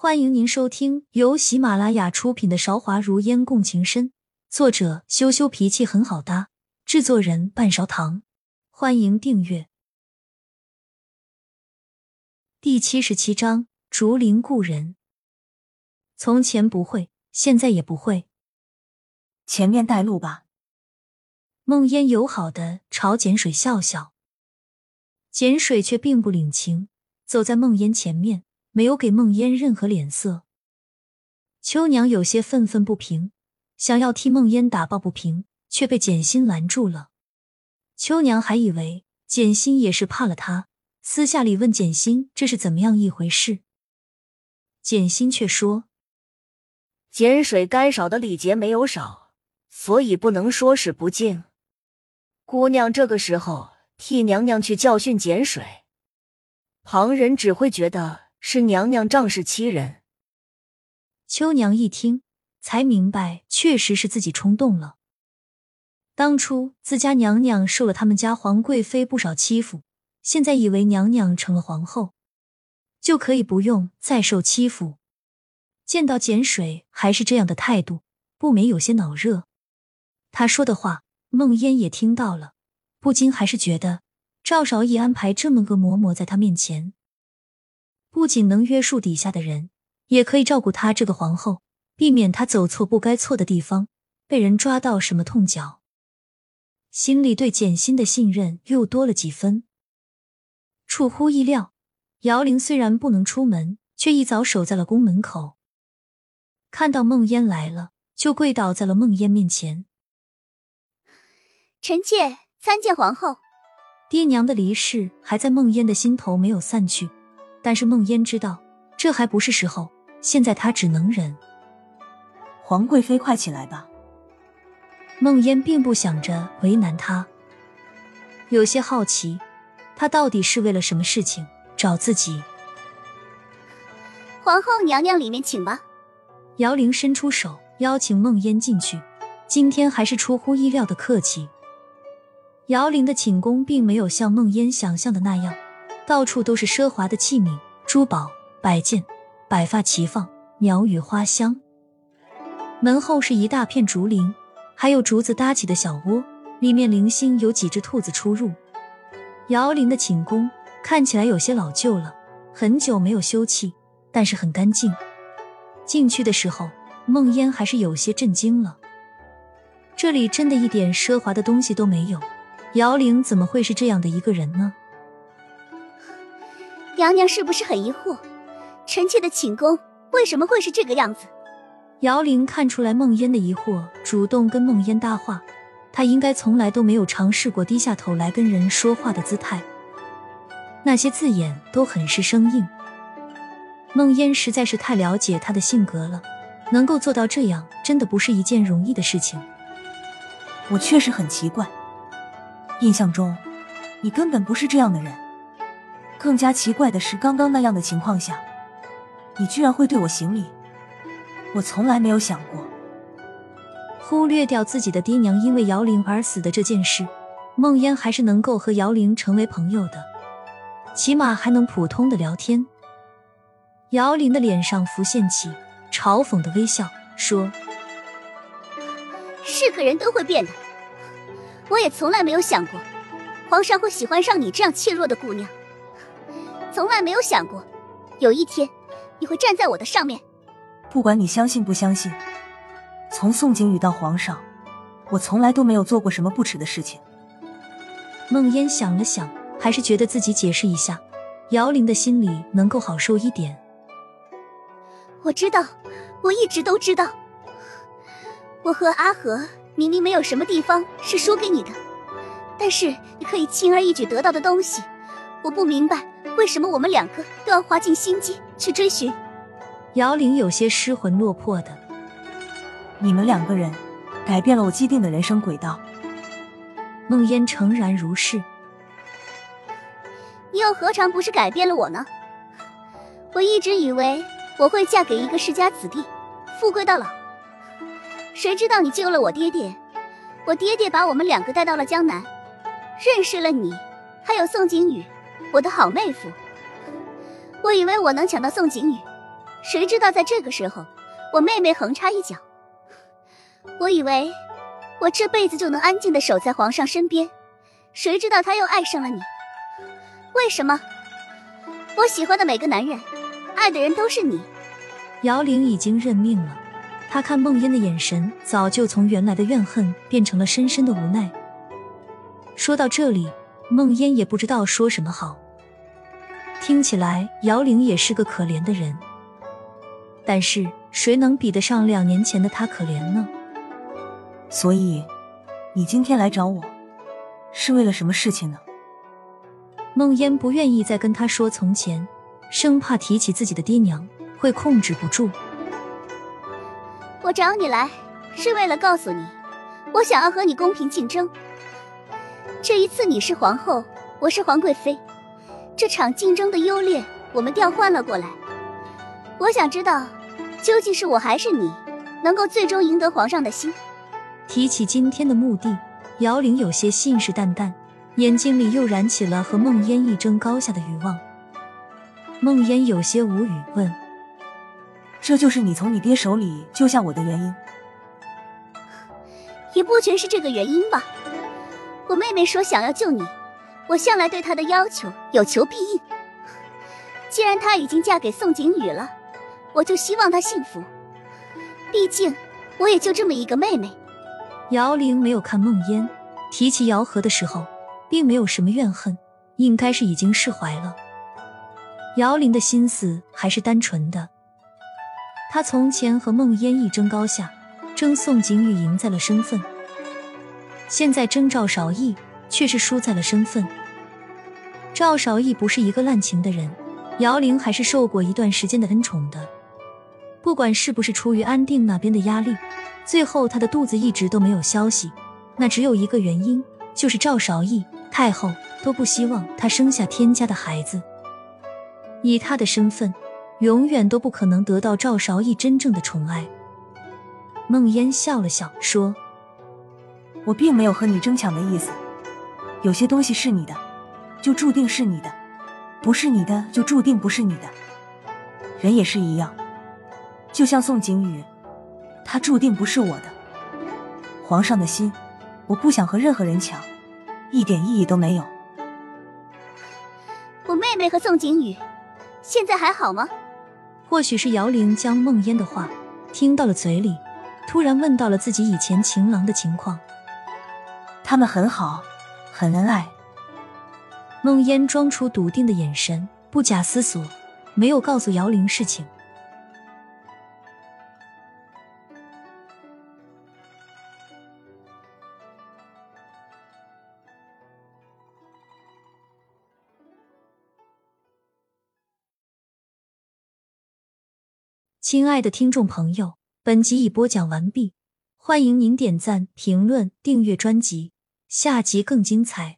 欢迎您收听由喜马拉雅出品的《韶华如烟共情深》，作者羞羞脾气很好搭，制作人半勺糖。欢迎订阅。第七十七章：竹林故人。从前不会，现在也不会。前面带路吧。梦烟友好的朝简水笑笑，简水却并不领情，走在梦烟前面。没有给梦烟任何脸色，秋娘有些愤愤不平，想要替梦烟打抱不平，却被简心拦住了。秋娘还以为简心也是怕了她，私下里问简心这是怎么样一回事。简心却说：“碱水该少的礼节没有少，所以不能说是不敬。姑娘这个时候替娘娘去教训碱水，旁人只会觉得。”是娘娘仗势欺人。秋娘一听，才明白，确实是自己冲动了。当初自家娘娘受了他们家皇贵妃不少欺负，现在以为娘娘成了皇后，就可以不用再受欺负。见到简水还是这样的态度，不免有些恼热。他说的话，梦烟也听到了，不禁还是觉得赵少义安排这么个嬷嬷在他面前。不仅能约束底下的人，也可以照顾她这个皇后，避免她走错不该错的地方，被人抓到什么痛脚。心里对简心的信任又多了几分。出乎意料，姚玲虽然不能出门，却一早守在了宫门口。看到梦烟来了，就跪倒在了梦烟面前。臣妾参见皇后。爹娘的离世还在梦烟的心头没有散去。但是孟烟知道，这还不是时候。现在她只能忍。皇贵妃，快起来吧。孟烟并不想着为难她，有些好奇，她到底是为了什么事情找自己。皇后娘娘，里面请吧。姚玲伸出手邀请孟烟进去。今天还是出乎意料的客气。姚玲的寝宫并没有像孟烟想象的那样。到处都是奢华的器皿、珠宝、摆件，百发齐放，鸟语花香。门后是一大片竹林，还有竹子搭起的小窝，里面零星有几只兔子出入。姚玲的寝宫看起来有些老旧了，很久没有修葺，但是很干净。进去的时候，梦烟还是有些震惊了。这里真的一点奢华的东西都没有，姚玲怎么会是这样的一个人呢？娘娘是不是很疑惑，臣妾的寝宫为什么会是这个样子？姚玲看出来梦烟的疑惑，主动跟梦烟搭话。她应该从来都没有尝试过低下头来跟人说话的姿态，那些字眼都很是生硬。梦烟实在是太了解他的性格了，能够做到这样，真的不是一件容易的事情。我确实很奇怪，印象中你根本不是这样的人。更加奇怪的是，刚刚那样的情况下，你居然会对我行礼，我从来没有想过。忽略掉自己的爹娘因为姚玲而死的这件事，梦烟还是能够和姚玲成为朋友的，起码还能普通的聊天。姚玲的脸上浮现起嘲讽的微笑，说：“是个人都会变的，我也从来没有想过，皇上会喜欢上你这样怯弱的姑娘。”从来没有想过，有一天你会站在我的上面。不管你相信不相信，从宋景宇到皇上，我从来都没有做过什么不耻的事情。梦烟想了想，还是觉得自己解释一下，姚玲的心里能够好受一点。我知道，我一直都知道，我和阿和明明没有什么地方是输给你的，但是你可以轻而易举得到的东西，我不明白。为什么我们两个都要花尽心机去追寻？姚玲有些失魂落魄的。你们两个人改变了我既定的人生轨道。梦烟诚然如是。你又何尝不是改变了我呢？我一直以为我会嫁给一个世家子弟，富贵到老。谁知道你救了我爹爹，我爹爹把我们两个带到了江南，认识了你，还有宋景宇。我的好妹夫，我以为我能抢到宋景宇，谁知道在这个时候，我妹妹横插一脚。我以为我这辈子就能安静的守在皇上身边，谁知道他又爱上了你。为什么？我喜欢的每个男人，爱的人都是你。姚玲已经认命了，她看梦烟的眼神早就从原来的怨恨变成了深深的无奈。说到这里，梦烟也不知道说什么好。听起来姚玲也是个可怜的人，但是谁能比得上两年前的她可怜呢？所以，你今天来找我，是为了什么事情呢？梦烟不愿意再跟他说从前，生怕提起自己的爹娘会控制不住。我找你来是为了告诉你，我想要和你公平竞争。这一次你是皇后，我是皇贵妃，这场竞争的优劣我们调换了过来。我想知道，究竟是我还是你，能够最终赢得皇上的心。提起今天的目的，姚玲有些信誓旦旦，眼睛里又燃起了和梦烟一争高下的欲望。梦烟有些无语，问：“这就是你从你爹手里救下我的原因？也不全是这个原因吧。我妹妹说想要救你，我向来对她的要求有求必应。既然她已经嫁给宋景宇了，我就希望她幸福。毕竟，我也就这么一个妹妹。”姚玲没有看梦烟，提起姚和的时候，并没有什么怨恨，应该是已经释怀了。姚玲的心思还是单纯的，她从前和梦烟一争高下，争宋景宇赢在了身份，现在争赵少义却是输在了身份。赵少义不是一个滥情的人，姚玲还是受过一段时间的恩宠的，不管是不是出于安定那边的压力。最后，他的肚子一直都没有消息，那只有一个原因，就是赵少义太后都不希望他生下天家的孩子。以他的身份，永远都不可能得到赵少义真正的宠爱。梦烟笑了笑说：“我并没有和你争抢的意思，有些东西是你的，就注定是你的；不是你的，就注定不是你的。人也是一样，就像宋景宇。”他注定不是我的皇上的心，我不想和任何人抢，一点意义都没有。我妹妹和宋景宇现在还好吗？或许是姚玲将梦烟的话听到了嘴里，突然问到了自己以前情郎的情况。他们很好，很恩爱。梦烟装出笃定的眼神，不假思索，没有告诉姚玲事情。亲爱的听众朋友，本集已播讲完毕，欢迎您点赞、评论、订阅专辑，下集更精彩。